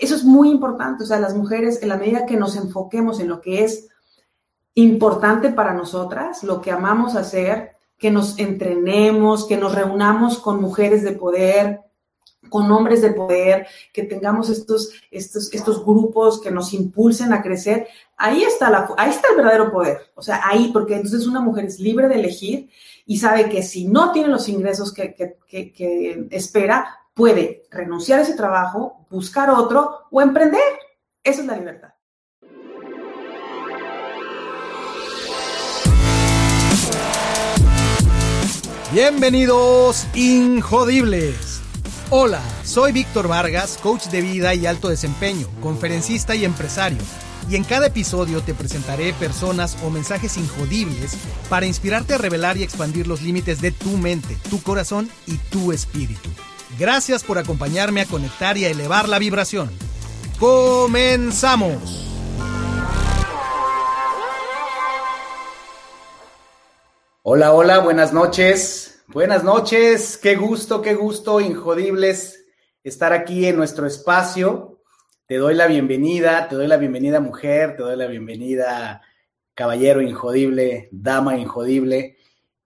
eso es muy importante, o sea, las mujeres, en la medida que nos enfoquemos en lo que es importante para nosotras, lo que amamos hacer, que nos entrenemos, que nos reunamos con mujeres de poder, con hombres de poder, que tengamos estos, estos, estos grupos que nos impulsen a crecer, ahí está, la, ahí está el verdadero poder. O sea, ahí, porque entonces una mujer es libre de elegir y sabe que si no tiene los ingresos que, que, que espera, puede renunciar a ese trabajo, buscar otro o emprender. Esa es la libertad. Bienvenidos, Injodibles. Hola, soy Víctor Vargas, coach de vida y alto desempeño, conferencista y empresario. Y en cada episodio te presentaré personas o mensajes injodibles para inspirarte a revelar y expandir los límites de tu mente, tu corazón y tu espíritu. Gracias por acompañarme a conectar y a elevar la vibración. ¡Comenzamos! Hola, hola, buenas noches. Buenas noches, qué gusto, qué gusto, Injodibles, estar aquí en nuestro espacio. Te doy la bienvenida, te doy la bienvenida mujer, te doy la bienvenida caballero injodible, dama injodible.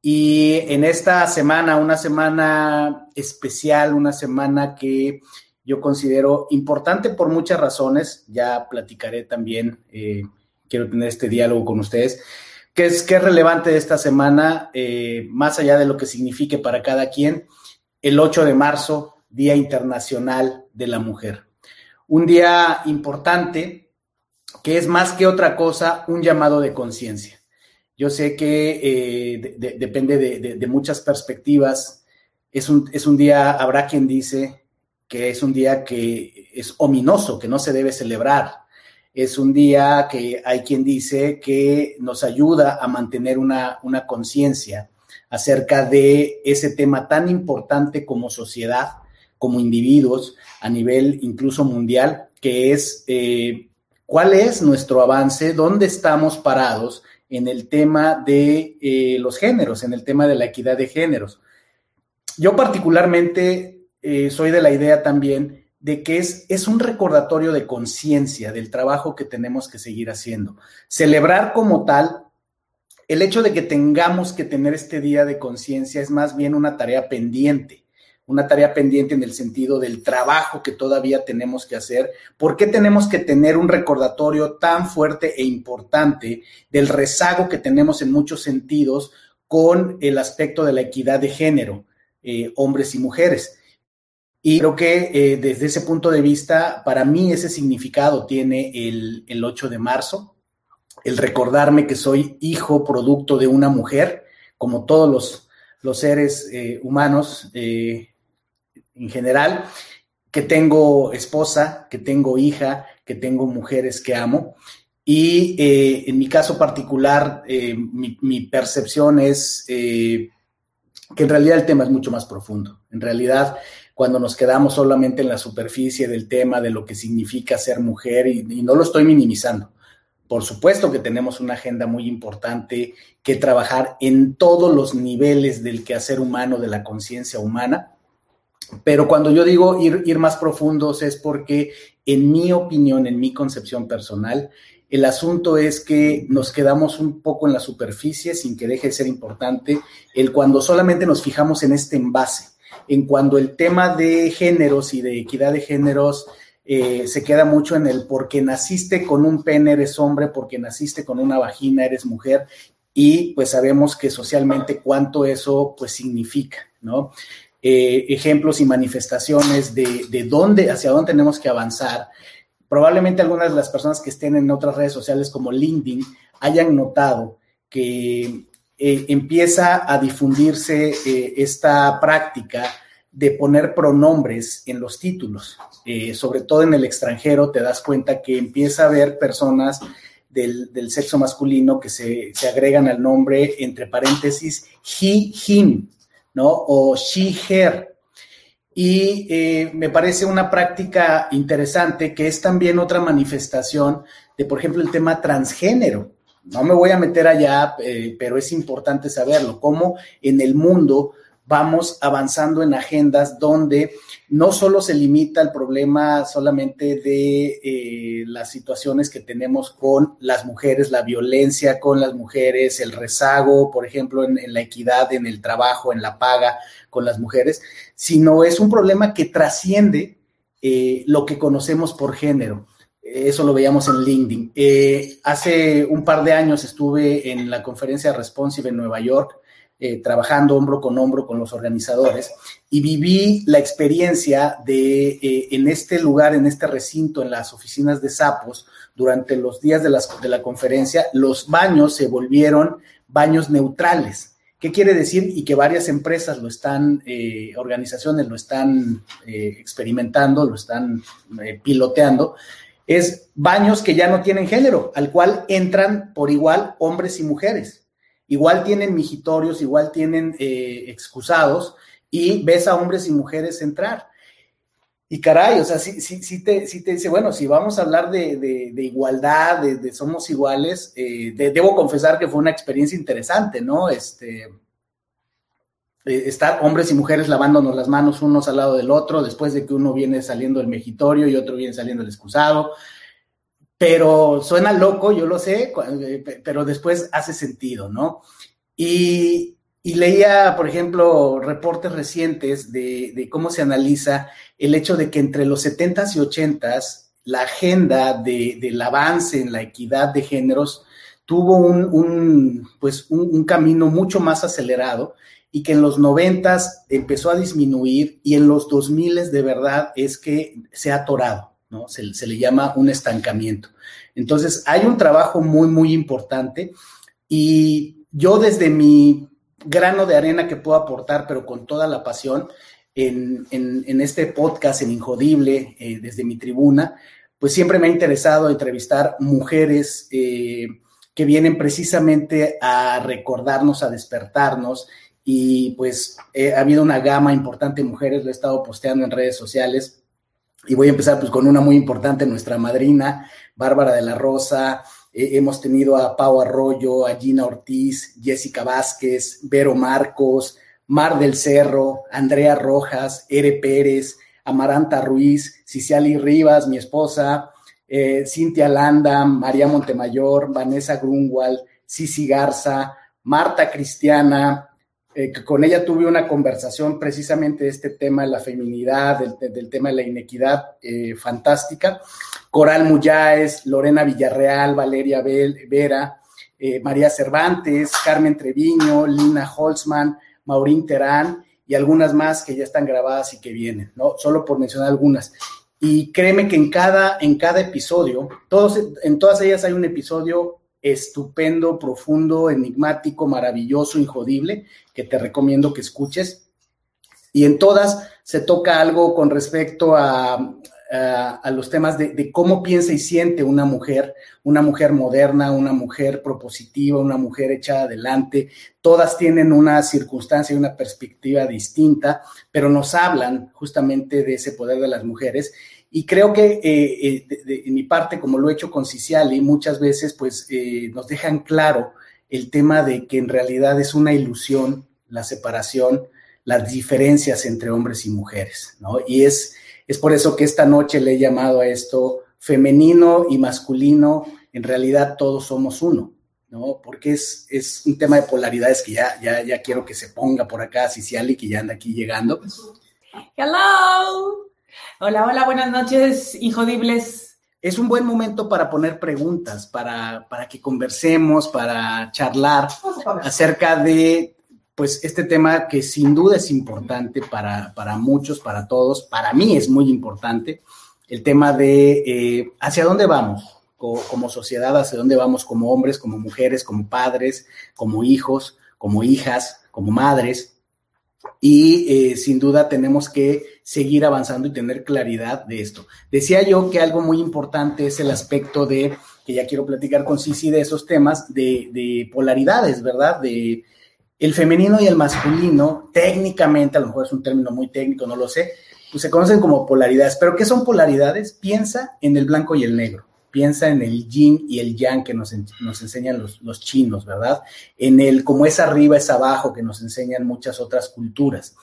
Y en esta semana, una semana especial, una semana que yo considero importante por muchas razones, ya platicaré también, eh, quiero tener este diálogo con ustedes, ¿Qué es, relevante esta semana, eh, más allá de lo que signifique para cada quien, el 8 de marzo, Día Internacional de la Mujer. Un día importante que es más que otra cosa un llamado de conciencia. Yo sé que eh, depende de, muchas perspectivas. Es un, es un día, habrá quien dice que es un día que es ominoso, que no se debe celebrar. Es un día que hay quien dice que nos ayuda a mantener una, una conciencia acerca de ese tema tan importante como sociedad, como individuos, a nivel incluso mundial, que es eh, cuál es nuestro avance, dónde estamos parados en el tema de eh, los géneros, en el tema de la equidad de géneros. Yo particularmente eh, soy de la idea también de que es, es un recordatorio de conciencia del trabajo que tenemos que seguir haciendo. Celebrar como tal, el hecho de que tengamos que tener este día de conciencia es más bien una tarea pendiente una tarea pendiente en el sentido del trabajo que todavía tenemos que hacer. ¿Por qué tenemos que tener un recordatorio tan fuerte e importante del rezago que tenemos en muchos sentidos con el aspecto de la equidad de género, eh, hombres y mujeres? Y creo que eh, desde ese punto de vista, para mí ese significado tiene el, el 8 de marzo, el recordarme que soy hijo producto de una mujer, como todos los, seres eh, humanos, en general, que tengo esposa, que tengo hija, que tengo mujeres que amo. Y eh, en mi caso particular, eh, mi, percepción es eh, que en realidad el tema es mucho más profundo. En realidad, cuando nos quedamos solamente en la superficie del tema de lo que significa ser mujer, y, y no lo estoy minimizando, por supuesto que tenemos una agenda muy importante que trabajar en todos los niveles del quehacer humano, de la conciencia humana, pero cuando yo digo ir, ir más profundos es porque, en mi opinión, en mi concepción personal, el asunto es que nos quedamos un poco en la superficie sin que deje de ser importante el cuando solamente nos fijamos en este envase, en cuando el tema de géneros y de equidad de géneros eh, se queda mucho en el porque naciste con un pene eres hombre, porque naciste con una vagina eres mujer y pues sabemos que socialmente cuánto eso pues significa, ¿no? Eh, ejemplos y manifestaciones de, dónde, hacia dónde tenemos que avanzar. Probablemente algunas de las personas que estén en otras redes sociales como LinkedIn hayan notado que eh, empieza a difundirse eh, esta práctica de poner pronombres en los títulos. sobre todo en el extranjero te das cuenta que empieza a haber personas del, sexo masculino que se, se, agregan al nombre entre paréntesis he, him, ¿no? O she, her. Y eh, me parece una práctica interesante que es también otra manifestación de, por ejemplo, el tema transgénero. No me voy a meter allá, eh, pero es importante saberlo, cómo en el mundo vamos avanzando en agendas donde no solo se limita el problema solamente de eh, las situaciones que tenemos con las mujeres, la violencia con las mujeres, el rezago, por ejemplo, en, la equidad, en el trabajo, en la paga con las mujeres, sino es un problema que trasciende eh, lo que conocemos por género. Eso lo veíamos en LinkedIn. Eh, hace un par de años estuve en la conferencia Responsive en Nueva York eh, trabajando hombro con hombro con los organizadores y viví la experiencia de eh, en este lugar, en este recinto, en las oficinas de Sapos, durante los días de, las, de la conferencia, los baños se volvieron baños neutrales. ¿Qué quiere decir? Y que varias empresas lo están, eh, organizaciones lo están experimentando, lo están piloteando, es baños que ya no tienen género, al cual entran por igual hombres y mujeres igual tienen mijitorios, igual tienen eh, excusados, y ves a hombres y mujeres entrar. Y caray, o sea, sí, te dice, bueno, si vamos a hablar de, igualdad, de, somos iguales, eh, debo confesar que fue una experiencia interesante, ¿no? Este, eh, estar hombres y mujeres lavándonos las manos unos al lado del otro, después de que uno viene saliendo del mejitorio y otro viene saliendo del excusado, pero suena loco, yo lo sé, eh, pero después hace sentido, ¿no? Y, leía, por ejemplo, reportes recientes de, cómo se analiza el hecho de que entre los 70s y 80s la agenda del avance en la equidad de géneros tuvo un, pues un, camino mucho más acelerado y que en los 90s empezó a disminuir y en los 2000 de verdad es que se ha atorado. ¿No? Se, le llama un estancamiento. Entonces, hay un trabajo muy, muy importante y yo desde mi grano de arena que puedo aportar, pero con toda la pasión, en, este podcast, en Injodible, eh, desde mi tribuna, pues siempre me ha interesado entrevistar mujeres eh, que vienen precisamente a recordarnos, a despertarnos. Y pues eh, ha habido una gama importante de mujeres, lo he estado posteando en redes sociales, y voy a empezar pues con una muy importante, nuestra madrina, Bárbara de la Rosa. Eh, hemos tenido a Pau Arroyo, a Gina Ortiz, Jessica Vázquez, Vero Marcos, Mar del Cerro, Andrea Rojas, Ere Pérez, Amaranta Ruiz, Ciciali Rivas, mi esposa, eh, Cintia Landa, María Montemayor, Vanessa Grunwald, Cici Garza, Marta Cristiana, eh, con ella tuve una conversación precisamente de este tema de la feminidad, del, tema de la inequidad, eh, fantástica. Coral Muyáez, Lorena Villarreal, Valeria Vera, eh, María Cervantes, Carmen Treviño, Lina Holzman, Maurín Terán y algunas más que ya están grabadas y que vienen, ¿no? Solo por mencionar algunas. Y créeme que en cada, en cada episodio, todos, en todas ellas hay un episodio estupendo, profundo, enigmático, maravilloso, injodible, que te recomiendo que escuches. Y en todas se toca algo con respecto a, a, los temas de, cómo piensa y siente una mujer, una mujer moderna, una mujer propositiva, una mujer echada adelante. Todas tienen una circunstancia y una perspectiva distinta, pero nos hablan justamente de ese poder de las mujeres y creo que eh, eh, en mi parte, como lo he hecho con Ciciali, muchas veces pues eh, nos dejan claro el tema de que en realidad es una ilusión la separación, las diferencias entre hombres y mujeres, ¿no? Y es, es por eso que esta noche le he llamado a esto femenino y masculino, en realidad todos somos uno, ¿no? Porque es, es un tema de polaridades que ya, ya, ya quiero que se ponga por acá Ciciali, que ya anda aquí llegando. Hello. Hola, hola, buenas noches, Injodibles. Es un buen momento para poner preguntas, para, para que conversemos, para charlar acerca de pues este tema que sin duda es importante para, para muchos, para todos, para mí es muy importante, el tema de eh, hacia dónde vamos como, como sociedad, hacia dónde vamos como hombres, como mujeres, como padres, como hijos, como hijas, como madres y eh, sin duda tenemos que seguir avanzando y tener claridad de esto. Decía yo que algo muy importante es el aspecto de, que ya quiero platicar con Cici de esos temas, de, polaridades, ¿verdad? De el femenino y el masculino, técnicamente, a lo mejor es un término muy técnico, no lo sé, pues se conocen como polaridades. ¿Pero qué son polaridades? Piensa en el blanco y el negro. piensa en el yin y el yang que nos, nos enseñan los, los, chinos, ¿verdad? En el como es arriba, es abajo, que nos enseñan muchas otras culturas.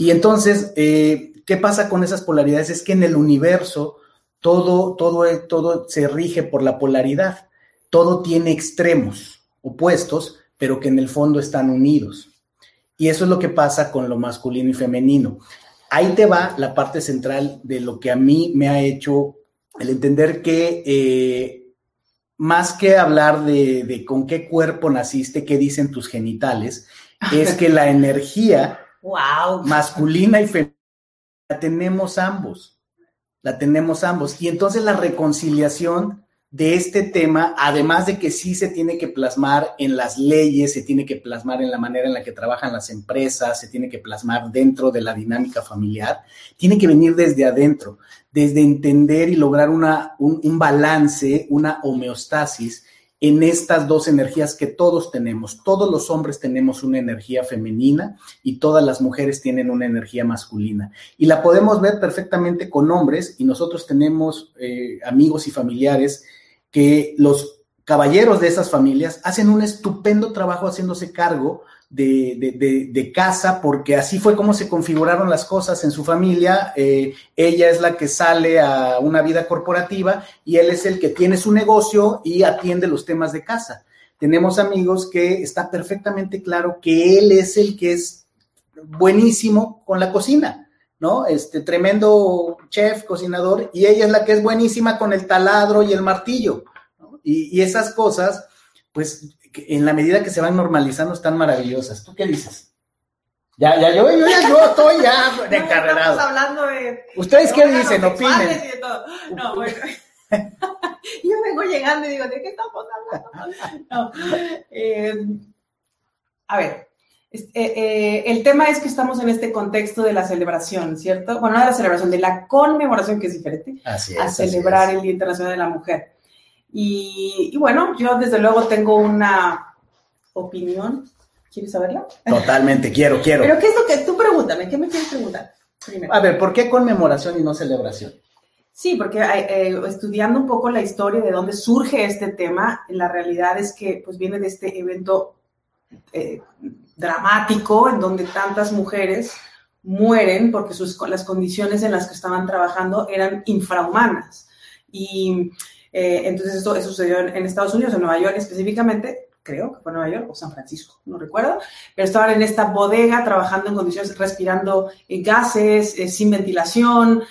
Y entonces, eh, ¿qué pasa con esas polaridades? Es que en el universo todo, todo, todo se rige por la polaridad, todo tiene extremos opuestos, pero que en el fondo están unidos. Y eso es lo que pasa con lo masculino y femenino. Ahí te va la parte central de lo que a mí me ha hecho el entender que eh, más que hablar de, con qué cuerpo naciste, qué dicen tus genitales, es que la energía masculina y femenina la tenemos ambos, la tenemos ambos. Y entonces la reconciliación de este tema, además de que sí se tiene que plasmar en las leyes, se tiene que plasmar en la manera en la que trabajan las empresas, se tiene que plasmar dentro de la dinámica familiar, tiene que venir desde adentro, desde entender y lograr una, un, un balance, una homeostasis en estas dos energías que todos tenemos. Todos los hombres tenemos una energía femenina y todas las mujeres tienen una energía masculina. Y la podemos ver perfectamente con hombres y nosotros tenemos eh, amigos y familiares que los caballeros de esas familias hacen un estupendo trabajo haciéndose cargo de, casa, porque así fue como se configuraron las cosas en su familia. Eh, ella es la que sale a una vida corporativa y él es el que tiene su negocio y atiende los temas de casa. Tenemos amigos que está perfectamente claro que él es el que es buenísimo con la cocina. ¿no? Este tremendo chef, cocinador, y ella es la que es buenísima con el taladro y el martillo, y, y, esas cosas, pues en la medida que se van normalizando están maravillosas. ¿Tú qué dices? Ya, ya, yo, yo, ya, yo estoy ya de no, Estamos hablando de... ¿Ustedes qué dicen? Opinen. No, bueno. yo vengo llegando y digo, ¿de qué estamos hablando? No. Eh, a ver, eh, eh, el tema es que estamos en este contexto de la celebración, ¿cierto? Bueno, no de la celebración, de la conmemoración, que es diferente, así a celebrar el Día Internacional de la Mujer. Y, bueno, yo desde luego tengo una opinión. ¿Quieres saberla? Totalmente, quiero, quiero. Pero ¿qué es lo que tú pregúntame? ¿Qué me quieres preguntar? Primero. A ver, ¿por qué conmemoración y no celebración? Sí, porque eh, estudiando un poco la historia de dónde surge este tema, la realidad es que pues viene de este evento eh, dramático en donde tantas mujeres mueren porque sus, las condiciones en las que estaban trabajando eran infrahumanas. Y eh, entonces esto, sucedió en, Estados Unidos, en Nueva York específicamente, creo que fue Nueva York o San Francisco, no recuerdo, pero estaban en esta bodega trabajando en condiciones, respirando eh, gases, eh, sin ventilación,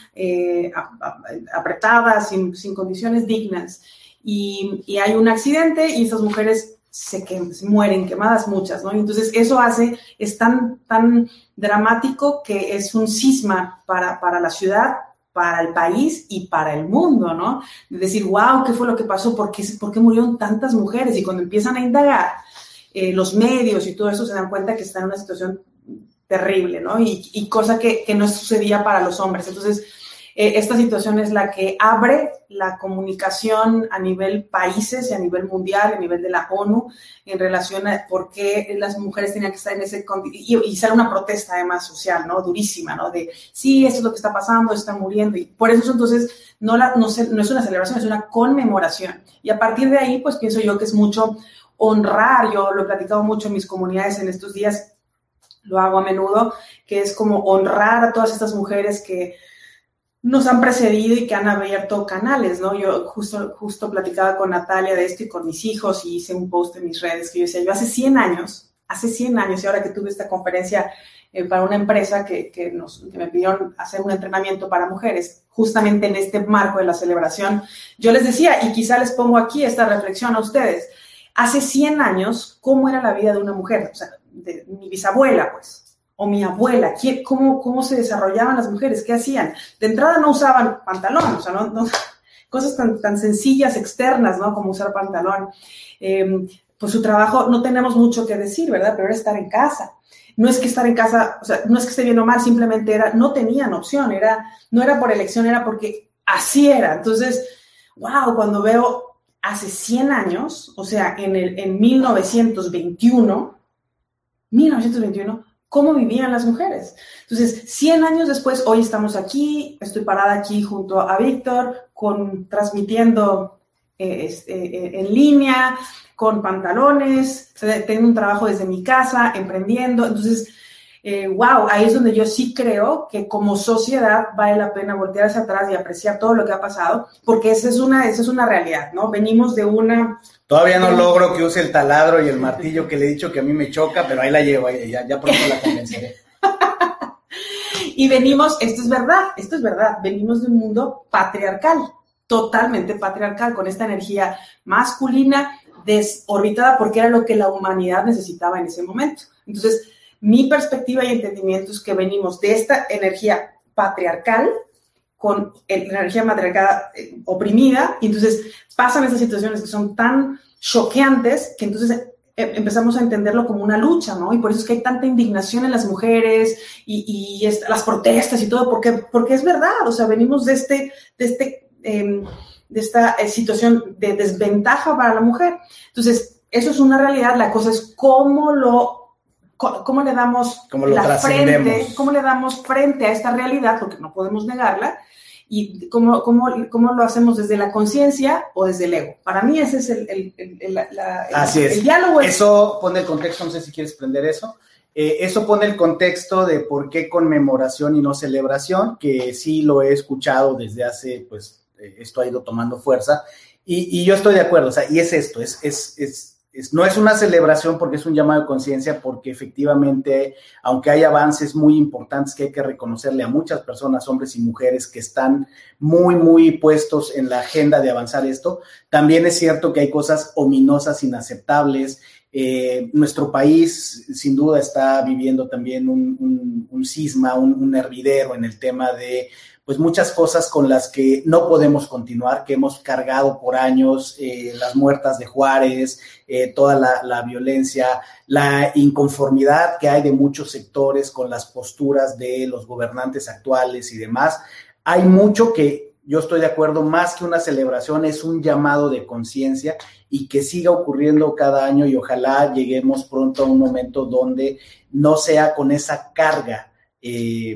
apretadas, sin, sin, condiciones dignas. Y, y, hay un accidente y estas mujeres se, que, se mueren quemadas muchas, ¿no? Entonces eso hace, es tan, tan dramático que es un cisma para, para la ciudad, para el país y para el mundo, ¿no? De decir, wow, ¿qué fue lo que pasó? ¿Por qué, por qué murieron tantas mujeres? Y cuando empiezan a indagar, eh, los medios y todo eso se dan cuenta que están en una situación terrible, ¿no? Y, y cosa que, que, no sucedía para los hombres. Entonces, eh, esta situación es la que abre la comunicación a nivel países y a nivel mundial, a nivel de la ONU, en relación a por qué las mujeres tenían que estar en ese... Y, y ser una protesta además social, ¿no? Durísima, ¿no? De, sí, esto es lo que está pasando, están muriendo. Y por eso entonces no, la, no, no es una celebración, es una conmemoración. Y a partir de ahí, pues pienso yo que es mucho honrar, yo lo he platicado mucho en mis comunidades en estos días, lo hago a menudo, que es como honrar a todas estas mujeres que nos han precedido y que han abierto canales, ¿no? Yo justo, justo platicaba con Natalia de esto y con mis hijos y hice un post en mis redes que yo decía, yo hace 100 años, hace 100 años y ahora que tuve esta conferencia eh, para una empresa que, que, nos, que me pidieron hacer un entrenamiento para mujeres, justamente en este marco de la celebración, yo les decía, y quizá les pongo aquí esta reflexión a ustedes, hace 100 años, ¿cómo era la vida de una mujer? O sea, de mi bisabuela, pues, o mi abuela, cómo, cómo se desarrollaban las mujeres, qué hacían. De entrada no usaban pantalón, o sea, no, cosas tan, tan, sencillas, externas, ¿no? Como usar pantalón. Em, pues su trabajo, no tenemos mucho que decir, ¿verdad? Pero era estar en casa. No es que estar en casa, o sea, no es que esté bien o mal, simplemente era, no tenían opción, era, no era por elección, era porque así era. Entonces, wow, cuando veo hace 100 años, o sea, en, el, en 1921, 1921, cómo vivían las mujeres. Entonces, 100 años después, hoy estamos aquí, estoy parada aquí junto a Víctor, con, transmitiendo eh, este, en línea, con pantalones, tengo un trabajo desde mi casa, emprendiendo. Entonces, wow, ahí es donde yo sí creo que como sociedad vale la pena voltear hacia atrás y apreciar todo lo que ha pasado, porque esa es una, esa es una realidad, ¿no? Venimos de una... Todavía no logro que use el taladro y el martillo que le he dicho que a mí me choca, pero ahí la llevo, ya, ya pronto la convenceré. y venimos, esto es verdad, esto es verdad, venimos de un mundo patriarcal, totalmente patriarcal, con esta energía masculina desorbitada porque era lo que la humanidad necesitaba en ese momento. Entonces, mi perspectiva y entendimiento es que venimos de esta energía patriarcal con la energía matriarcal eh, oprimida, y entonces pasan esas situaciones que son tan choqueantes que entonces eh, empezamos a entenderlo como una lucha, ¿no? Y por eso es que hay tanta indignación en las mujeres y, las protestas y todo, porque, porque es verdad, o sea, venimos de, este, de, este, em, de esta eh, situación de desventaja para la mujer. Entonces, eso es una realidad, la cosa es cómo lo cómo le damos la frente, cómo le damos frente a esta realidad, porque no podemos negarla, y cómo, cómo, cómo lo hacemos desde la conciencia o desde el ego. Para mí ese es el, el, el, Así es. diálogo. Eso pone el contexto, no sé si quieres prender eso. Eh, eso pone el contexto de por qué conmemoración y no celebración, que sí lo he escuchado desde hace, pues, eh, esto ha ido tomando fuerza. Y, y, yo estoy de acuerdo, o sea, y es esto, es, es, es no es una celebración porque es un llamado de conciencia, porque efectivamente, aunque hay avances muy importantes que hay que reconocerle a muchas personas, hombres y mujeres, que están muy, muy puestos en la agenda de avanzar esto, también es cierto que hay cosas ominosas, inaceptables. Eh, nuestro país, sin duda, está viviendo también un, un, cisma, un, un hervidero en el tema de pues muchas cosas con las que no podemos continuar, que hemos cargado por años, eh, las muertas de Juárez, eh, toda la, violencia, la inconformidad que hay de muchos sectores con las posturas de los gobernantes actuales y demás. Hay mucho que yo estoy de acuerdo, más que una celebración, es un llamado de conciencia y que siga ocurriendo cada año y ojalá lleguemos pronto a un momento donde no sea con esa carga eh,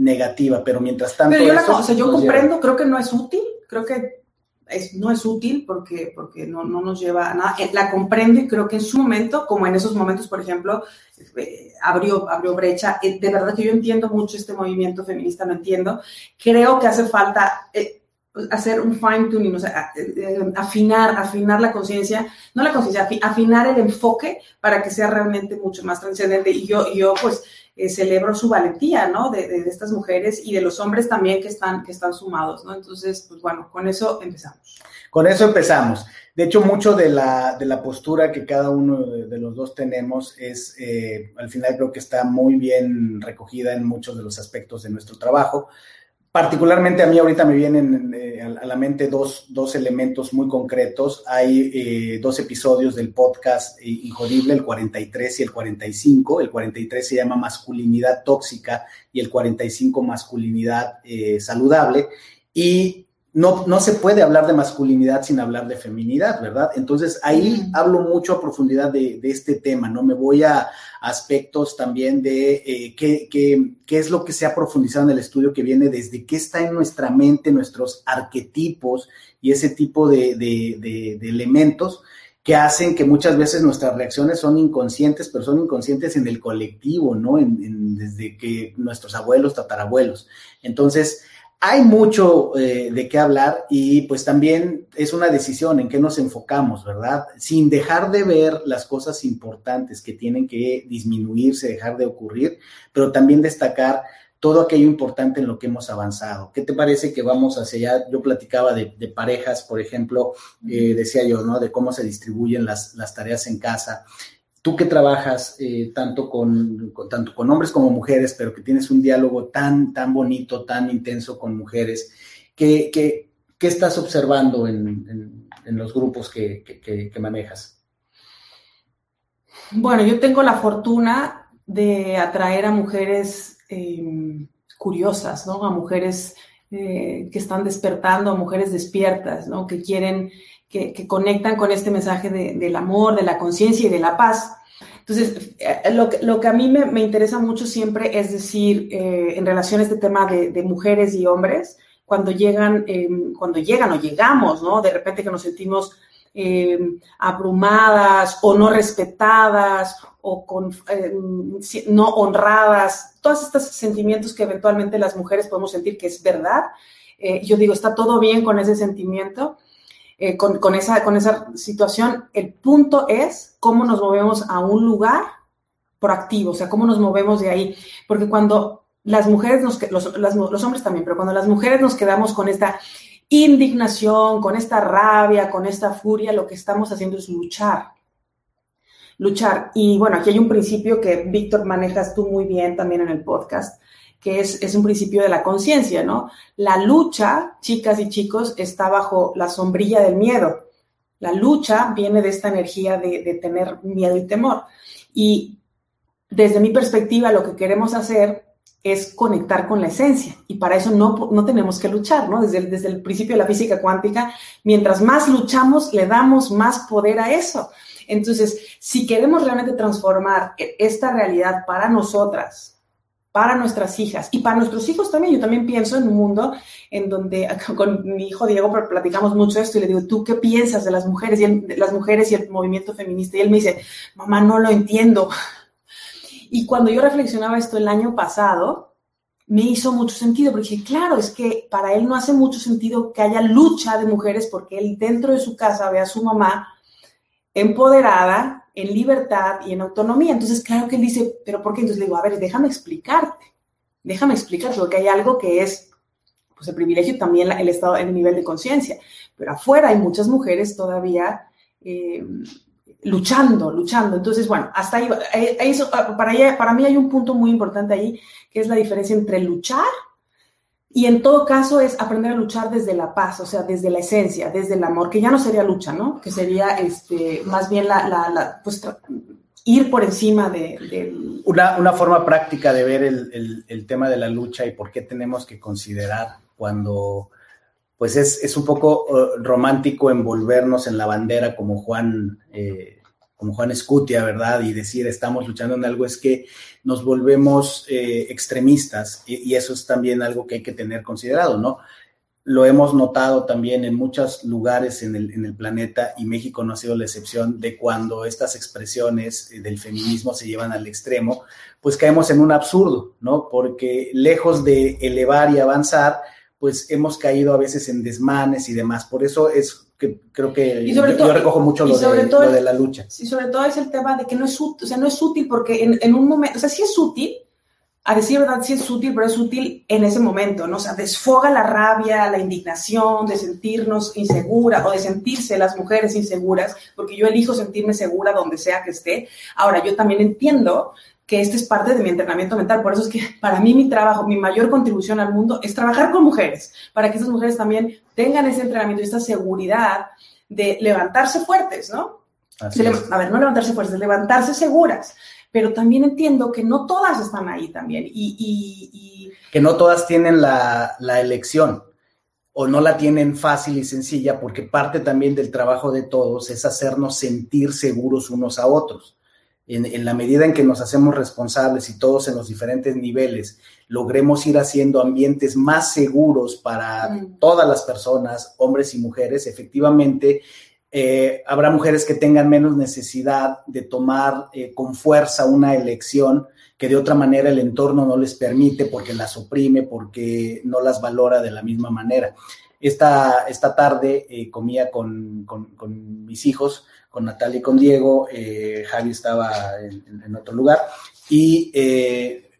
negativa, pero mientras tanto... Pero yo, la, o sea, yo comprendo, creo que no es útil, creo que es, no es útil porque, porque no, no, nos lleva a nada. Eh, la comprendo y creo que en su momento, como en esos momentos, por ejemplo, eh, abrió, abrió brecha. Eh, de verdad que yo entiendo mucho este movimiento feminista, lo entiendo. Creo que hace falta hacer un fine tuning, o sea, afinar, afinar la conciencia, no la conciencia, afinar el enfoque para que sea realmente mucho más trascendente. Y yo, yo pues, eh, celebro su valentía, ¿no? De, estas mujeres y de los hombres también que están, que están sumados, ¿no? Entonces, pues bueno, con eso empezamos. Con eso empezamos. De hecho, mucho de la, de la postura que cada uno de, los dos tenemos es, eh, al final creo que está muy bien recogida en muchos de los aspectos de nuestro trabajo. Particularmente a mí ahorita me vienen eh, a la mente dos, dos, elementos muy concretos. Hay eh, dos episodios del podcast eh, Injodible, el 43 y el 45. El 43 se llama Masculinidad Tóxica y el 45 Masculinidad Saludable. Y no, no se puede hablar de masculinidad sin hablar de feminidad, ¿verdad? Entonces ahí hablo mucho a profundidad de, este tema, ¿no? Me voy a aspectos también de eh, qué, qué, es lo que se ha profundizado en el estudio que viene desde qué está en nuestra mente, nuestros arquetipos y ese tipo de, de, elementos que hacen que muchas veces nuestras reacciones son inconscientes, pero son inconscientes en el colectivo, ¿no? desde que nuestros abuelos, tatarabuelos. Entonces, hay mucho eh, de qué hablar y pues también es una decisión en qué nos enfocamos, ¿verdad? Sin dejar de ver las cosas importantes que tienen que disminuirse, dejar de ocurrir, pero también destacar todo aquello importante en lo que hemos avanzado. ¿Qué te parece que vamos hacia allá? Yo platicaba de, parejas, por ejemplo, eh, decía yo, ¿no? De cómo se distribuyen las, las tareas en casa tú que trabajas eh, tanto, con, tanto con hombres como mujeres, pero que tienes un diálogo tan, tan bonito, tan intenso con mujeres, ¿qué, qué, qué estás observando en, en, los grupos que, que, manejas? Bueno, yo tengo la fortuna de atraer a mujeres em, curiosas, ¿no? A mujeres eh, que están despertando, a mujeres despiertas, ¿no? Que quieren que, conectan con este mensaje del amor, de la conciencia y de la paz. Entonces, eh, lo, que, lo que a mí me, interesa mucho siempre es decir, eh, en relación a este tema de, mujeres y hombres, cuando llegan, em, cuando llegan o llegamos, ¿no? De repente que nos sentimos em, abrumadas o no respetadas o con, em, no honradas, todos estos sentimientos que eventualmente las mujeres podemos sentir que es verdad. Eh, yo digo, está todo bien con ese sentimiento, eh, con, esa, con esa situación. El punto es cómo nos movemos a un lugar proactivo, o sea, cómo nos movemos de ahí. Porque cuando las mujeres, nos, los, los hombres también, pero cuando las mujeres nos quedamos con esta indignación, con esta rabia, con esta furia, lo que estamos haciendo es luchar. Luchar. Y bueno, aquí hay un principio que Víctor manejas tú muy bien también en el podcast, que es, es un principio de la conciencia, ¿no? La lucha, chicas y chicos, está bajo la sombrilla del miedo. La lucha viene de esta energía de, de tener miedo y temor. Y desde mi perspectiva, lo que queremos hacer es conectar con la esencia y para eso no, no tenemos que luchar, ¿no? Desde desde el principio de la física cuántica, mientras más luchamos, le damos más poder a eso. Entonces, si queremos realmente transformar esta realidad para nosotras, para nuestras hijas y para nuestros hijos también. Yo también pienso en un mundo en donde con mi hijo Diego platicamos mucho esto y le digo, ¿tú qué piensas de las mujeres y el, las mujeres y el movimiento feminista? Y él me dice, mamá, no lo entiendo. Y cuando yo reflexionaba esto el año pasado, me hizo mucho sentido, porque dije, claro, es que para él no hace mucho sentido que haya lucha de mujeres, porque él dentro de su casa ve a su mamá empoderada, en libertad y en autonomía. Entonces, claro que él dice, pero ¿por qué? Entonces le digo, a ver, déjame explicarte, déjame explicarte, porque hay algo que es, pues el privilegio también el estado, el nivel de conciencia, pero afuera hay muchas mujeres todavía eh, luchando, luchando. Entonces, bueno, hasta ahí, eso, para, para mí hay un punto muy importante ahí, que es la diferencia entre luchar y en todo caso es aprender a luchar desde la paz, o sea, desde la esencia, desde el amor, que ya no sería lucha, ¿no? Que sería este, más bien la, pues, ir por encima de... Una, una, forma práctica de ver el, el, tema de la lucha y por qué tenemos que considerar cuando, pues es, es un poco uh, romántico envolvernos en la bandera como Juan... Eh, como Juan Escutia, ¿verdad? Y decir estamos luchando en algo es que nos volvemos eh, extremistas y, eso es también algo que hay que tener considerado, ¿no? Lo hemos notado también en muchos lugares en el, planeta y México no ha sido la excepción de cuando estas expresiones eh, del feminismo se llevan al extremo, pues caemos en un absurdo, ¿no? Porque lejos de elevar y avanzar, pues hemos caído a veces en desmanes y demás. Por eso es que creo que yo, recojo mucho lo de, la lucha. Y sobre todo es el tema de que no es útil, o sea, no es útil porque en, un momento, o sea, sí es útil, a decir verdad, sí es útil, pero es útil en ese momento, ¿no? O sea, desfoga la rabia, la indignación de sentirnos inseguras o de sentirse las mujeres inseguras, porque yo elijo sentirme segura donde sea que esté. Ahora, yo también entiendo que este es parte de mi entrenamiento mental. Por eso es que para mí mi trabajo, mi mayor contribución al mundo es trabajar con mujeres, para que esas mujeres también tengan ese entrenamiento y esta seguridad de levantarse fuertes, ¿no? a ver, no levantarse fuertes, levantarse seguras. Pero también entiendo que no todas están ahí también. Y, Que no todas tienen la, la elección o no la tienen fácil y sencilla, porque parte también del trabajo de todos es hacernos sentir seguros unos a otros en, la medida en que nos hacemos responsables y todos en los diferentes niveles logremos ir haciendo ambientes más seguros para mm. todas las personas, hombres y mujeres, efectivamente eh, habrá mujeres que tengan menos necesidad de tomar eh, con fuerza una elección que de otra manera el entorno no les permite porque las oprime, porque no las valora de la misma manera. Esta, esta tarde eh, comía con, con mis hijos con Natalia y con Diego, eh, Javi estaba en, otro lugar y eh,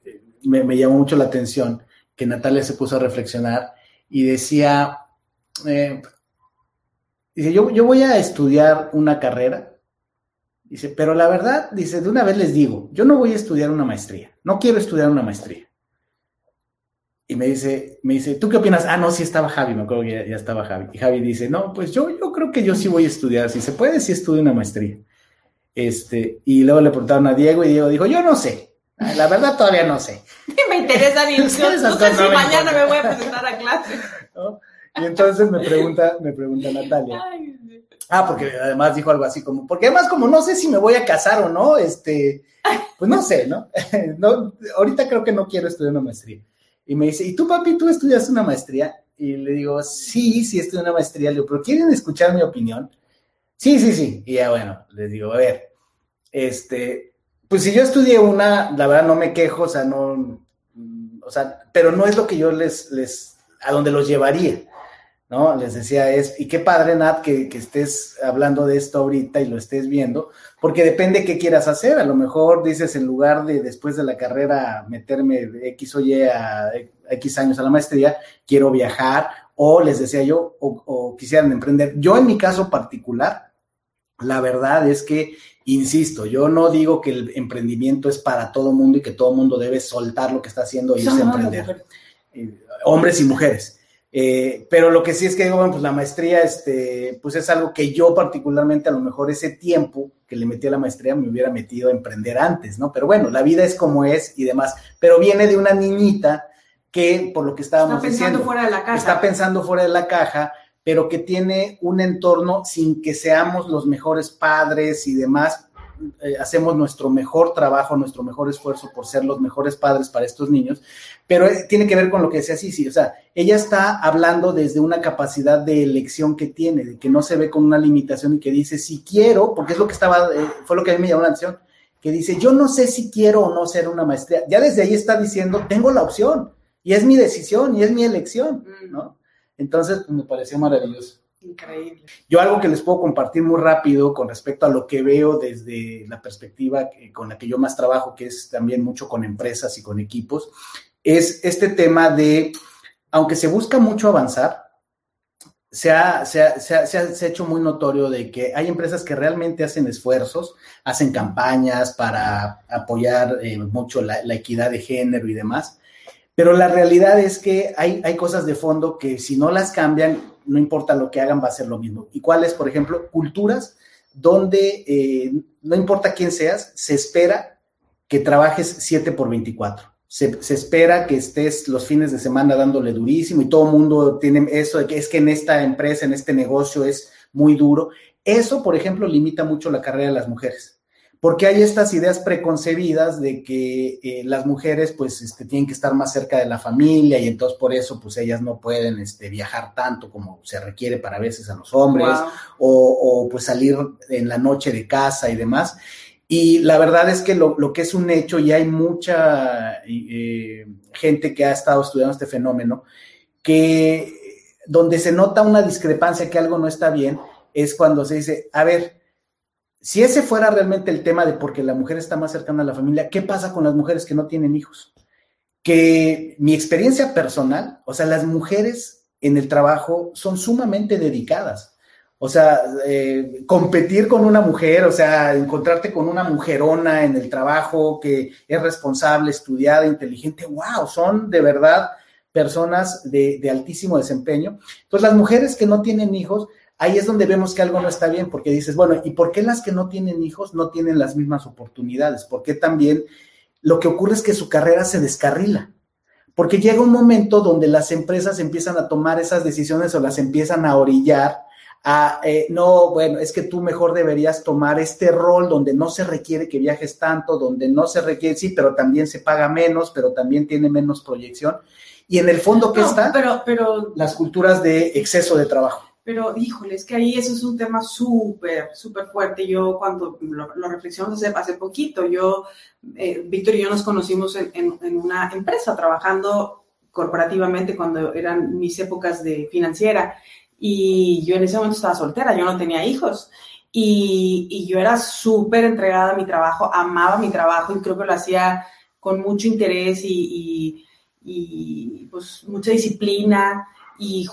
me, llamó mucho la atención que Natalia se puso a reflexionar y decía, eh, dice, yo, yo voy a estudiar una carrera, dice, pero la verdad, dice, de una vez les digo, yo no voy a estudiar una maestría, no quiero estudiar una maestría y me dice, me dice, ¿tú qué opinas? Ah, no, sí estaba Javi, me acuerdo que ya, estaba Javi. Y Javi dice, no, pues yo, yo creo que yo sí voy a estudiar, si se puede, sí estudio una maestría. Este, y luego le preguntaron a Diego y Diego dijo, yo no sé, la verdad todavía no sé. me interesa ni no sé si mañana me voy a presentar a clase. Y entonces me pregunta, me pregunta Natalia. ah, porque además dijo algo así como, porque además como no sé si me voy a casar o no, este, pues no sé, ¿no? no ahorita creo que no quiero estudiar una maestría. Y me dice, ¿y tú, papi, tú estudiaste una maestría? Y le digo, sí, sí, en una maestría. Le digo, ¿pero quieren escuchar mi opinión? Sí, sí, sí. Y ya bueno, les digo, a ver, este, pues si yo estudié una, la verdad no me quejo, o sea, no, o sea, pero no es lo que yo les, les, a donde los llevaría. ¿No? Les decía, es, y qué padre, Nat, que, que, estés hablando de esto ahorita y lo estés viendo, porque depende qué quieras hacer. A lo mejor dices, en lugar de después de la carrera meterme de X o Y a X años a la maestría, quiero viajar, o les decía yo, o, o quisieran emprender. Yo en mi caso particular, la verdad es que, insisto, yo no digo que el emprendimiento es para todo mundo y que todo mundo debe soltar lo que está haciendo y irse a emprender. Eh, hombres y mujeres eh, pero lo que sí es que, bueno, pues la maestría, este, pues es algo que yo particularmente a lo mejor ese tiempo que le metí a la maestría me hubiera metido a emprender antes, ¿no? Pero bueno, la vida es como es y demás. Pero viene de una niñita que, por lo que estábamos está pensando diciendo, fuera de la caja. está pensando fuera de la caja, pero que tiene un entorno sin que seamos los mejores padres y demás, eh, hacemos nuestro mejor trabajo, nuestro mejor esfuerzo por ser los mejores padres para estos niños, pero eh, tiene que ver con lo que decía sí, o sea, ella está hablando desde una capacidad de elección que tiene, de que no se ve con una limitación y que dice, si quiero, porque es lo que estaba, eh, fue lo que a mí me llamó la atención, que dice, yo no sé si quiero o no ser una maestría, ya desde ahí está diciendo, tengo la opción, y es mi decisión, y es mi elección, ¿no? Entonces, pues, me pareció maravilloso. Increíble. Yo algo que les puedo compartir muy rápido con respecto a lo que veo desde la perspectiva con la que yo más trabajo, que es también mucho con empresas y con equipos, es este tema de, aunque se busca mucho avanzar, se ha, se ha, se ha, se ha hecho muy notorio de que hay empresas que realmente hacen esfuerzos, hacen campañas para apoyar eh, mucho la, la equidad de género y demás, pero la realidad es que hay, hay cosas de fondo que si no las cambian, no importa lo que hagan, va a ser lo mismo. ¿Y cuáles, por ejemplo? Culturas donde eh, no importa quién seas, se espera que trabajes 7 por 24. Se, espera que estés los fines de semana dándole durísimo y todo el mundo tiene eso de que es que en esta empresa, en este negocio es muy duro. Eso, por ejemplo, limita mucho la carrera de las mujeres porque hay estas ideas preconcebidas de que eh, las mujeres pues este, tienen que estar más cerca de la familia y entonces por eso pues ellas no pueden este, viajar tanto como se requiere para veces a los hombres wow. o, o, pues salir en la noche de casa y demás. Y la verdad es que lo, lo que es un hecho y hay mucha eh, gente que ha estado estudiando este fenómeno, que donde se nota una discrepancia que algo no está bien es cuando se dice, a ver, si ese fuera realmente el tema de porque la mujer está más cercana a la familia, ¿qué pasa con las mujeres que no tienen hijos? Que mi experiencia personal, o sea, las mujeres en el trabajo son sumamente dedicadas. O sea, eh, competir con una mujer, o sea, encontrarte con una mujerona en el trabajo que es responsable, estudiada, inteligente, wow, son de verdad personas de, de altísimo desempeño. Entonces, las mujeres que no tienen hijos, ahí es donde vemos que algo no está bien, porque dices, bueno, ¿y por qué las que no tienen hijos no tienen las mismas oportunidades? ¿Por qué también lo que ocurre es que su carrera se descarrila? Porque llega un momento donde las empresas empiezan a tomar esas decisiones o las empiezan a orillar a, eh, no, bueno, es que tú mejor deberías tomar este rol donde no se requiere que viajes tanto, donde no se requiere, sí, pero también se paga menos, pero también tiene menos proyección. Y en el fondo, ¿qué No, está? pero, pero, Las culturas de exceso de trabajo. Pero, híjole, es que ahí eso es un tema súper, súper fuerte. Yo cuando lo, lo reflexionamos hace, hace poquito, yo, eh, Víctor y yo nos conocimos en, una empresa trabajando corporativamente cuando eran mis épocas de financiera y yo en ese momento estaba soltera, yo no tenía hijos. Y, yo era súper entregada a mi trabajo, amaba mi trabajo y creo que lo hacía con mucho interés y, y, y pues mucha disciplina y,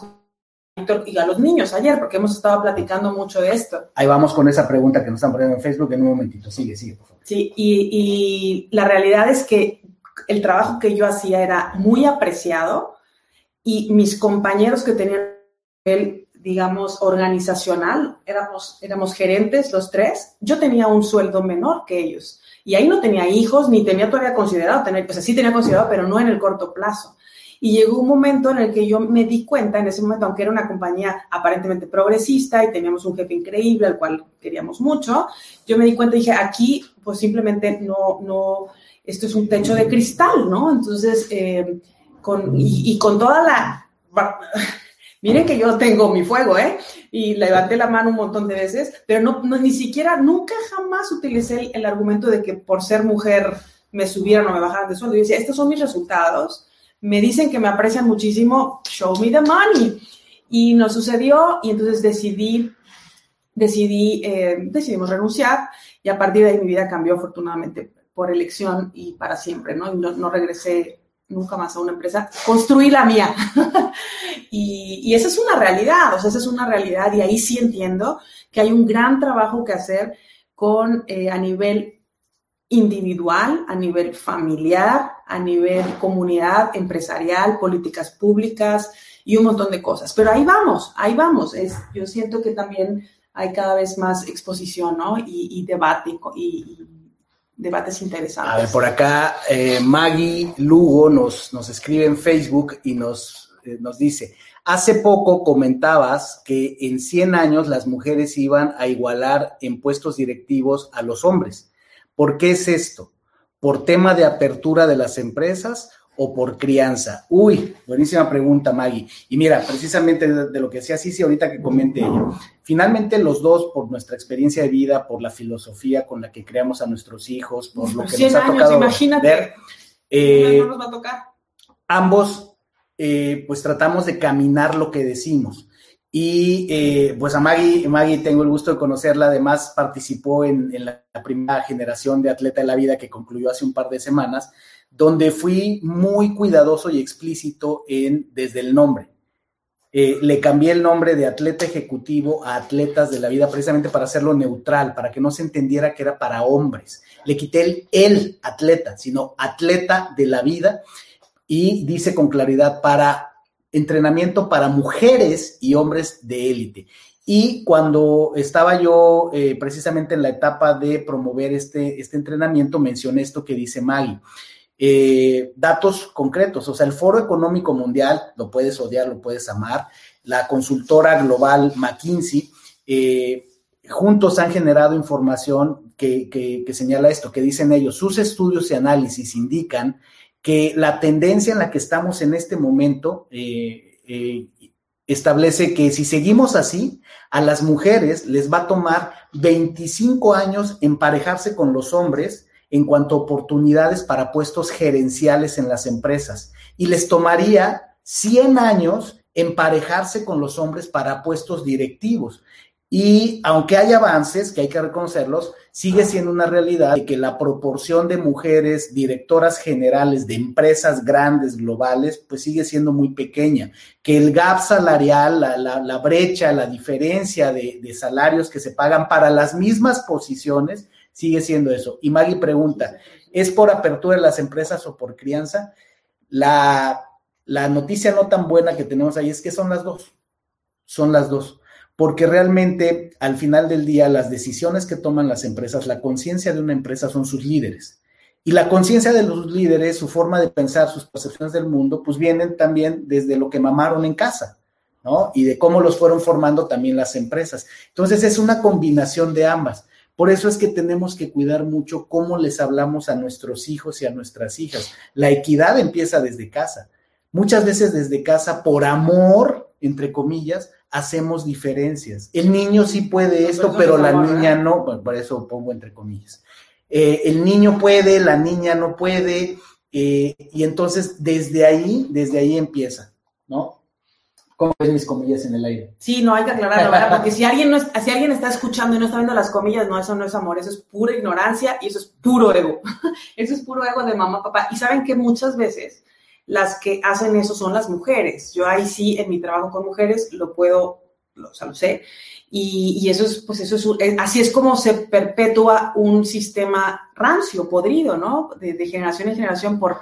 y a los niños ayer, porque hemos estado platicando mucho de esto. Ahí vamos con esa pregunta que nos están poniendo en Facebook en un momentito. Sigue, sigue, por favor. Sí, y, y la realidad es que el trabajo que yo hacía era muy apreciado y mis compañeros que tenían el, digamos, organizacional, éramos, éramos gerentes los tres, yo tenía un sueldo menor que ellos. Y ahí no tenía hijos, ni tenía todavía considerado tener, pues sí tenía considerado, pero no en el corto plazo. Y llegó un momento en el que yo me di cuenta, en ese momento, aunque era una compañía aparentemente progresista y teníamos un jefe increíble al cual queríamos mucho, yo me di cuenta y dije, aquí pues simplemente no, no, esto es un techo de cristal, ¿no? Entonces, eh, con, y, con toda la Miren que yo tengo mi fuego, ¿eh? Y levanté la mano un montón de veces, pero no, ni siquiera, nunca jamás utilicé el, argumento de que por ser mujer me subieran o me bajaran de sueldo. Yo decía, estos son mis resultados, me dicen que me aprecian muchísimo, show me the money. Y no sucedió y entonces decidí, decidí, eh, decidimos renunciar y a partir de ahí mi vida cambió afortunadamente por elección y para siempre, ¿no? Y no, regresé nunca más a una empresa, construí la mía. y, y, esa es una realidad, o sea, esa es una realidad y ahí sí entiendo que hay un gran trabajo que hacer con, eh, a nivel individual, a nivel familiar, a nivel comunidad, empresarial, políticas públicas y un montón de cosas. Pero ahí vamos, ahí vamos. Es, yo siento que también hay cada vez más exposición, ¿no? Y, y debate y, debates interesantes. A ver, por acá eh, Maggie Lugo nos, nos escribe en Facebook y nos, eh, nos dice, hace poco comentabas que en 100 años las mujeres iban a igualar en puestos directivos a los hombres. ¿Por qué es esto? ¿Por tema de apertura de las empresas o por crianza? Uy, buenísima pregunta, Maggie. Y mira, precisamente de, lo que decía sí ahorita que comente ella. Finalmente, los dos, por nuestra experiencia de vida, por la filosofía con la que creamos a nuestros hijos, por lo que nos ha tocado imagínate. ver, eh, nos va a tocar. ambos, eh, pues tratamos de caminar lo que decimos. Y eh, pues a Maggie, Maggie tengo el gusto de conocerla, además participó en, la primera generación de Atleta de la Vida que concluyó hace un par de semanas donde fui muy cuidadoso y explícito en desde el nombre. Eh, le cambié el nombre de atleta ejecutivo a atletas de la vida precisamente para hacerlo neutral, para que no se entendiera que era para hombres. Le quité el, el atleta, sino atleta de la vida y dice con claridad para entrenamiento para mujeres y hombres de élite. Y cuando estaba yo eh, precisamente en la etapa de promover este, este entrenamiento, mencioné esto que dice Maggie. Eh, datos concretos. O sea, el Foro Económico Mundial, lo puedes odiar, lo puedes amar, la consultora global McKinsey, eh, juntos han generado información que, señala esto, que dicen ellos, sus estudios y análisis indican que la tendencia en la que estamos en este momento eh, establece que si seguimos así, a las mujeres les va a tomar 25 años emparejarse con los hombres en cuanto a oportunidades para puestos gerenciales en las empresas y les tomaría 100 años emparejarse con los hombres para puestos directivos. Y aunque hay avances, que hay que reconocerlos, sigue siendo una realidad de que la proporción de mujeres directoras generales de empresas grandes, globales, pues sigue siendo muy pequeña. Que el gap salarial, la, brecha, la diferencia de, de salarios que se pagan para las mismas posiciones, sigue siendo eso. Y Maggie pregunta, ¿es por apertura de las empresas o por crianza? La, la noticia no tan buena que tenemos ahí es que son las dos, son las dos, porque realmente al final del día las decisiones que toman las empresas, la conciencia de una empresa son sus líderes. Y la conciencia de los líderes, su forma de pensar, sus percepciones del mundo, pues vienen también desde lo que mamaron en casa, ¿no? Y de cómo los fueron formando también las empresas. Entonces es una combinación de ambas. Por eso es que tenemos que cuidar mucho cómo les hablamos a nuestros hijos y a nuestras hijas. La equidad empieza desde casa. Muchas veces desde casa, por amor, entre comillas, hacemos diferencias. El niño sí puede esto, pero la niña no, por eso pongo entre comillas. Eh, el niño puede, la niña no puede, eh, y entonces desde ahí, desde ahí empieza, ¿no? ¿Cómo ves mis comillas en el aire? Sí, no hay que aclararlo, ¿verdad? Porque si alguien, no si alguien está escuchando y no está viendo las comillas, no, eso no es amor, eso es pura ignorancia y eso es puro ego. Eso es puro ego de mamá, papá. Y saben que muchas veces las que hacen eso son las mujeres. Yo ahí sí, en mi trabajo con mujeres, lo puedo, o sea, lo sé. Y, eso es, pues eso es, así es como se perpetúa un sistema rancio, podrido, ¿no? De, generación en generación por,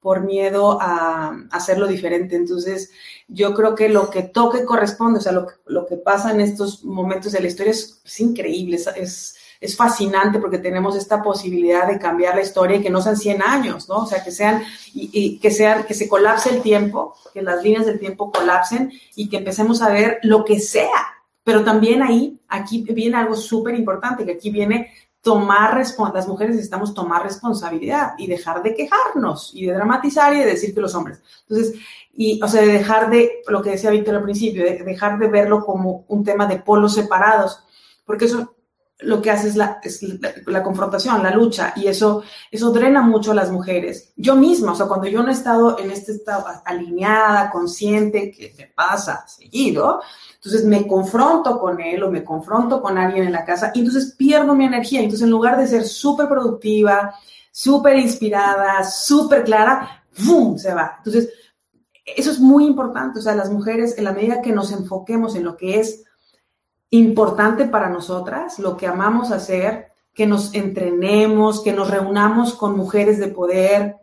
por miedo a, hacerlo diferente. Entonces, yo creo que lo que toque corresponde, o sea, lo, lo que pasa en estos momentos de la historia es, increíble, es, fascinante porque tenemos esta posibilidad de cambiar la historia y que no sean 100 años, ¿no? O sea, que sean, y, que sean, que se colapse el tiempo, que las líneas del tiempo colapsen y que empecemos a ver lo que sea. Pero también ahí, aquí viene algo súper importante, que aquí viene tomar las mujeres necesitamos tomar responsabilidad y dejar de quejarnos y de dramatizar y de decir que los hombres. Entonces, y, o sea, de dejar de, lo que decía Víctor al principio, de dejar de verlo como un tema de polos separados, porque eso lo que hace es la, la, confrontación, la lucha, y eso, eso drena mucho a las mujeres. Yo misma, o sea, cuando yo no he estado en este estado alineada, consciente, que me pasa seguido, entonces me confronto con él o me confronto con alguien en la casa y entonces pierdo mi energía. Entonces en lugar de ser súper productiva, súper inspirada, súper clara, ¡bum! se va. Entonces, eso es muy importante. O sea, las mujeres, en la medida que nos enfoquemos en lo que es importante para nosotras, lo que amamos hacer, que nos entrenemos, que nos reunamos con mujeres de poder,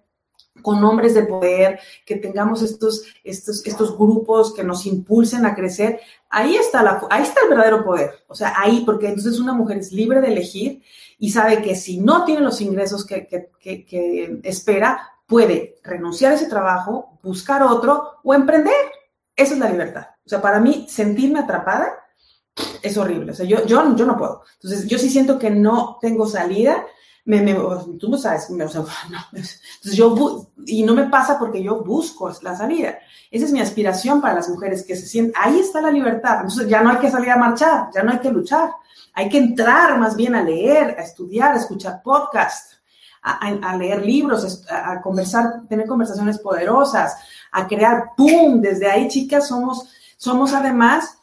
con hombres de poder, que tengamos estos, estos, estos grupos que nos impulsen a crecer, ahí está, la, ahí está el verdadero poder. O sea, ahí, porque entonces una mujer es libre de elegir y sabe que si no tiene los ingresos que, que, que, espera, puede renunciar a ese trabajo, buscar otro o emprender. Esa es la libertad. O sea, para mí, sentirme atrapada es horrible. O sea, yo, yo, yo no puedo. Entonces, yo sí siento que no tengo salida me, me, tú no sabes, no, entonces yo, y no me pasa porque yo busco la salida. Esa es mi aspiración para las mujeres, que se sienten, ahí está la libertad. Entonces ya no hay que salir a marchar, ya no hay que luchar. Hay que entrar más bien a leer, a estudiar, a escuchar podcasts, a, leer libros, a, a, conversar, tener conversaciones poderosas, a crear, ¡pum! Desde ahí, chicas, somos, somos además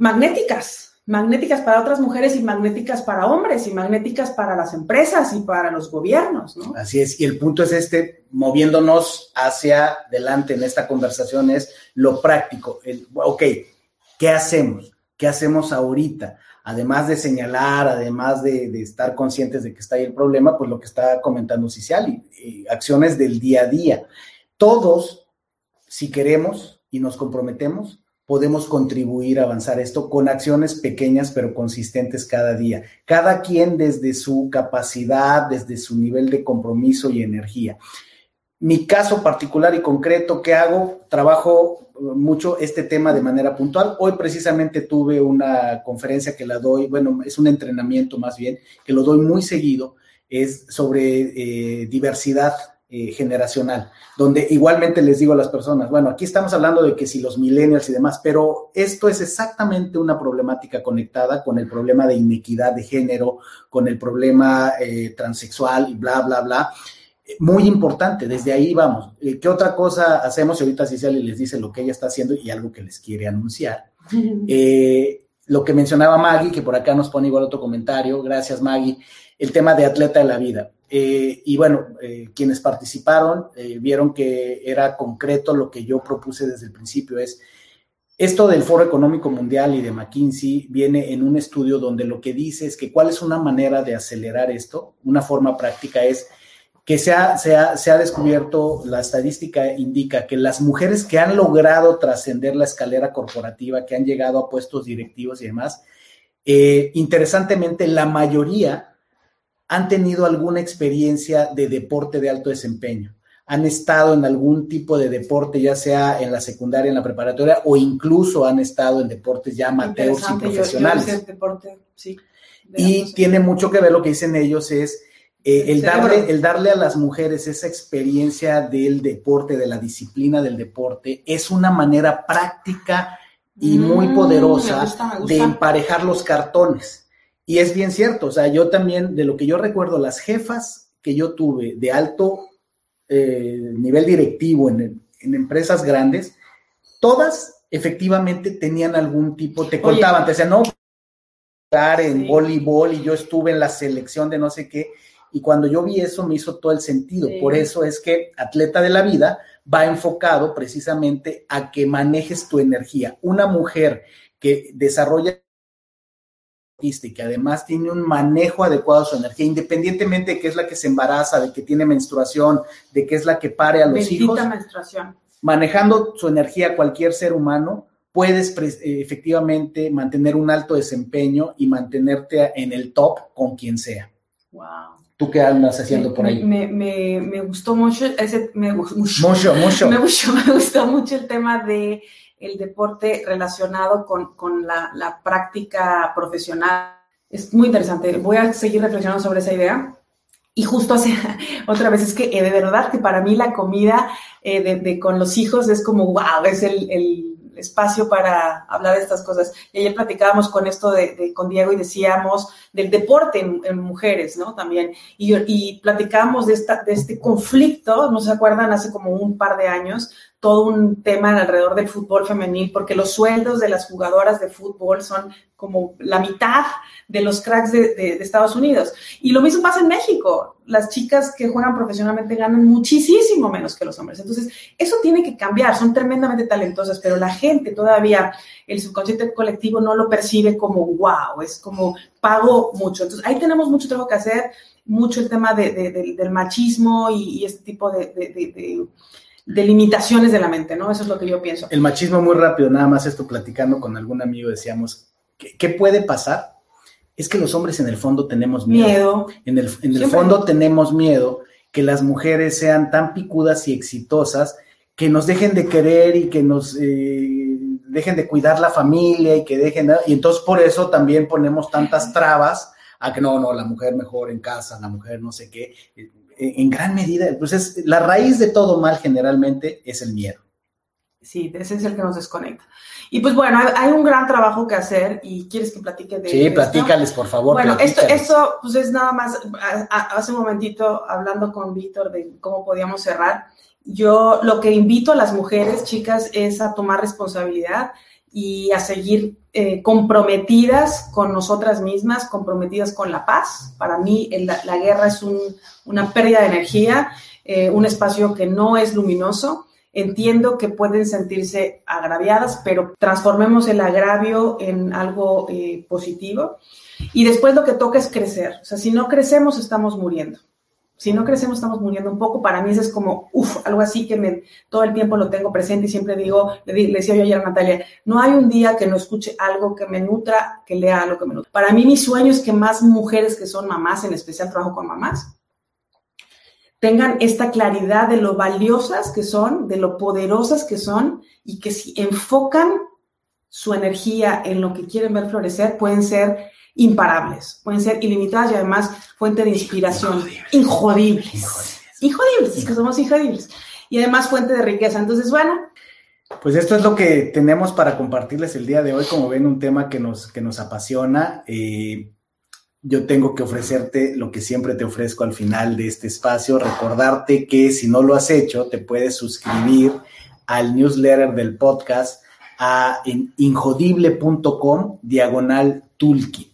magnéticas magnéticas para otras mujeres y magnéticas para hombres y magnéticas para las empresas y para los gobiernos, ¿no? Así es, y el punto es este, moviéndonos hacia adelante en esta conversación es lo práctico, el, ok, ¿qué hacemos? ¿Qué hacemos ahorita? Además de señalar, además de, estar conscientes de que está ahí el problema, pues lo que está comentando Ciciali, y acciones del día a día. Todos, si queremos y nos comprometemos, podemos contribuir a avanzar esto con acciones pequeñas pero consistentes cada día, cada quien desde su capacidad, desde su nivel de compromiso y energía. Mi caso particular y concreto, ¿qué hago? Trabajo mucho este tema de manera puntual. Hoy precisamente tuve una conferencia que la doy, bueno, es un entrenamiento más bien, que lo doy muy seguido, es sobre eh, diversidad eh, generacional, donde igualmente les digo a las personas, bueno, aquí estamos hablando de que si los millennials y demás, pero esto es exactamente una problemática conectada con el problema de inequidad de género, con el problema eh, transexual y bla, bla, bla. Muy importante, desde ahí vamos. Eh, ¿Qué otra cosa hacemos? Y ahorita Ciciali les dice lo que ella está haciendo y algo que les quiere anunciar. lo que mencionaba Maggie, que por acá nos pone igual otro comentario, gracias Maggie, el tema de atleta de la vida eh, y bueno, eh, quienes participaron eh, vieron que era concreto lo que yo propuse desde el principio, es esto del Foro Económico Mundial y de McKinsey viene en un estudio donde lo que dice es que cuál es una manera de acelerar esto, una forma práctica es que se ha, se ha, se ha descubierto, la estadística indica que las mujeres que han logrado trascender la escalera corporativa, que han llegado a puestos directivos y demás, interesantemente la mayoría han tenido alguna experiencia de deporte de alto desempeño, han estado en algún tipo de deporte, ya sea en la secundaria, en la preparatoria, o incluso han estado en deportes ya amateurs y profesionales. y tiene mucho que ver lo que dicen ellos es eh, el, darle, el darle a las mujeres esa experiencia del deporte, de la disciplina del deporte, es una manera práctica y muy mm, poderosa de emparejar los cartones. Y es bien cierto, o sea, yo también, de lo que yo recuerdo, las jefas que yo tuve de alto eh, nivel directivo en, empresas grandes, todas efectivamente tenían algún tipo, te contaban, te decían, no, en voleibol y yo estuve en la selección de no sé qué, y cuando yo vi eso me hizo todo el sentido. Por eso es que Atleta de la Vida va enfocado precisamente a que manejes tu energía. Una mujer que desarrolla y que además tiene un manejo adecuado de su energía, independientemente de que es la que se embaraza, de que tiene menstruación, de que es la que pare a los hijos. menstruación. Manejando su energía cualquier ser humano, puedes eh, efectivamente mantener un alto desempeño y mantenerte en el top con quien sea. Wow. ¿Tú qué andas haciendo por ahí? Me, me, me, gustó mucho ese, me, mucho, mucho, Me, me gustó mucho el tema de el deporte relacionado con, la, práctica profesional Es muy interesante. Voy a seguir reflexionando sobre esa idea. Y justo hace otra vez es que eh, de verdad que para mí la comida eh, de, con los hijos es como, wow, es el, el, espacio para hablar de estas cosas. Y ayer platicábamos con esto de, con Diego y decíamos del deporte en, mujeres, ¿no? También. Y, y platicábamos de, esta, de este conflicto, ¿no se acuerdan? Hace como un par de años, todo un tema alrededor del fútbol femenil, porque los sueldos de las jugadoras de fútbol son como la mitad de los cracks de, Estados Unidos. Y lo mismo pasa en México. Las chicas que juegan profesionalmente ganan muchísimo menos que los hombres. Entonces, eso tiene que cambiar. Son tremendamente talentosas, pero la gente todavía, el subconsciente colectivo no lo percibe como wow, es como pago mucho. Entonces, ahí tenemos mucho trabajo que hacer, mucho el tema del machismo y, y este tipo de de limitaciones de la mente, ¿no? Eso es lo que yo pienso. El machismo muy rápido, nada más esto platicando con algún amigo decíamos, ¿qué, puede pasar? Es que los hombres en el fondo tenemos miedo. En el, en el fondo tenemos miedo que las mujeres sean tan picudas y exitosas que nos dejen de querer y que nos eh, dejen de cuidar la familia y que dejen, y entonces por eso también ponemos tantas trabas a que no, no, la mujer mejor en casa, la mujer no sé qué en gran medida, pues es la raíz de todo mal generalmente es el miedo. Sí, ese es el que nos desconecta. Y pues bueno, hay, un gran trabajo que hacer y quieres que platique de Sí, platícales, por favor. Bueno, esto, esto pues es nada más, hace un momentito hablando con Víctor de cómo podíamos cerrar, yo lo que invito a las mujeres, chicas, es a tomar responsabilidad y a seguir eh, comprometidas con nosotras mismas, comprometidas con la paz. Para mí la, guerra es una pérdida de energía, eh, un espacio que no es luminoso. Entiendo que pueden sentirse agraviadas, pero transformemos el agravio en algo eh, positivo. Y después lo que toca es crecer. O sea, si no crecemos, estamos muriendo si no crecemos estamos muriendo un poco. Para mí eso es como, uff, algo así que me, todo el tiempo lo tengo presente y siempre digo, le, decía yo ayer a Natalia, no hay un día que no escuche algo que me nutra, que lea algo que me nutra. Para mí mi sueño es que más mujeres que son mamás, en especial trabajo con mamás, tengan esta claridad de lo valiosas que son, de lo poderosas que son y que si enfocan su energía en lo que quieren ver florecer, pueden ser imparables, pueden ser ilimitadas y además fuente de inspiración. Injodibles. Injodibles. es que somos injodibles. Y además fuente de riqueza. Entonces, bueno. Pues esto es lo que tenemos para compartirles el día de hoy. Como ven, un tema que nos, que nos apasiona. Eh, yo tengo que ofrecerte lo que siempre te ofrezco al final de este espacio, recordarte que si no lo has hecho, te puedes suscribir al newsletter del podcast a injodible.com diagonal toolkit.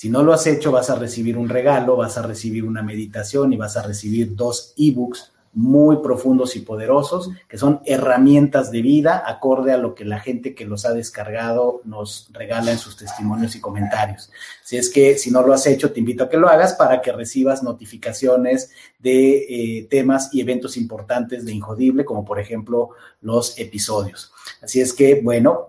Si no lo has hecho, vas a recibir un regalo, vas a recibir una meditación y vas a recibir dos ebooks muy profundos y poderosos, que son herramientas de vida acorde a lo que la gente que los ha descargado nos regala en sus testimonios y comentarios. Si es que si no lo has hecho, te invito a que lo hagas para que recibas notificaciones de eh, temas y eventos importantes de Injodible, como por ejemplo los episodios. Así es que, bueno,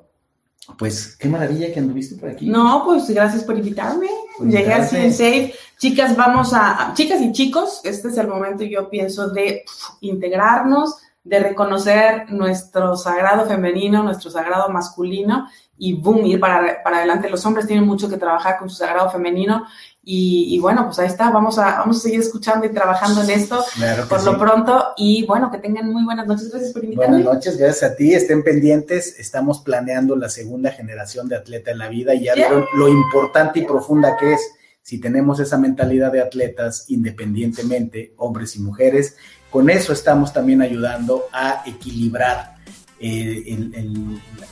pues qué maravilla que anduviste por aquí. No, pues gracias por invitarme. Pues Llegué en safe. Chicas, vamos a, chicas y chicos, este es el momento, yo pienso, de integrarnos, de reconocer nuestro sagrado femenino, nuestro sagrado masculino y boom, ir para, para adelante. Los hombres tienen mucho que trabajar con su sagrado femenino y, bueno, pues ahí está, vamos a, vamos a seguir escuchando y trabajando en esto por lo pronto. Y bueno, que tengan muy buenas noches. Gracias por invitarme. Buenas noches, gracias a ti. Estén pendientes. Estamos planeando la segunda generación de atleta en la vida y ya lo importante y profunda que es. Si tenemos esa mentalidad de atletas independientemente, hombres y mujeres, con eso estamos también ayudando a equilibrar eh,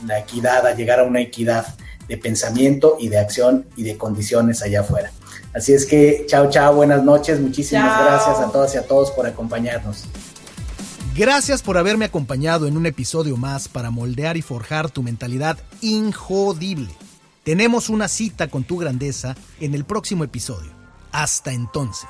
la equidad, a llegar a una equidad de pensamiento y de acción y de condiciones allá afuera. Así es que, chao, chao, buenas noches. Muchísimas gracias a todas y a todos por acompañarnos. Gracias por haberme acompañado en un episodio más para moldear y forjar tu mentalidad injodible. Tenemos una cita con tu grandeza en el próximo episodio. Hasta entonces.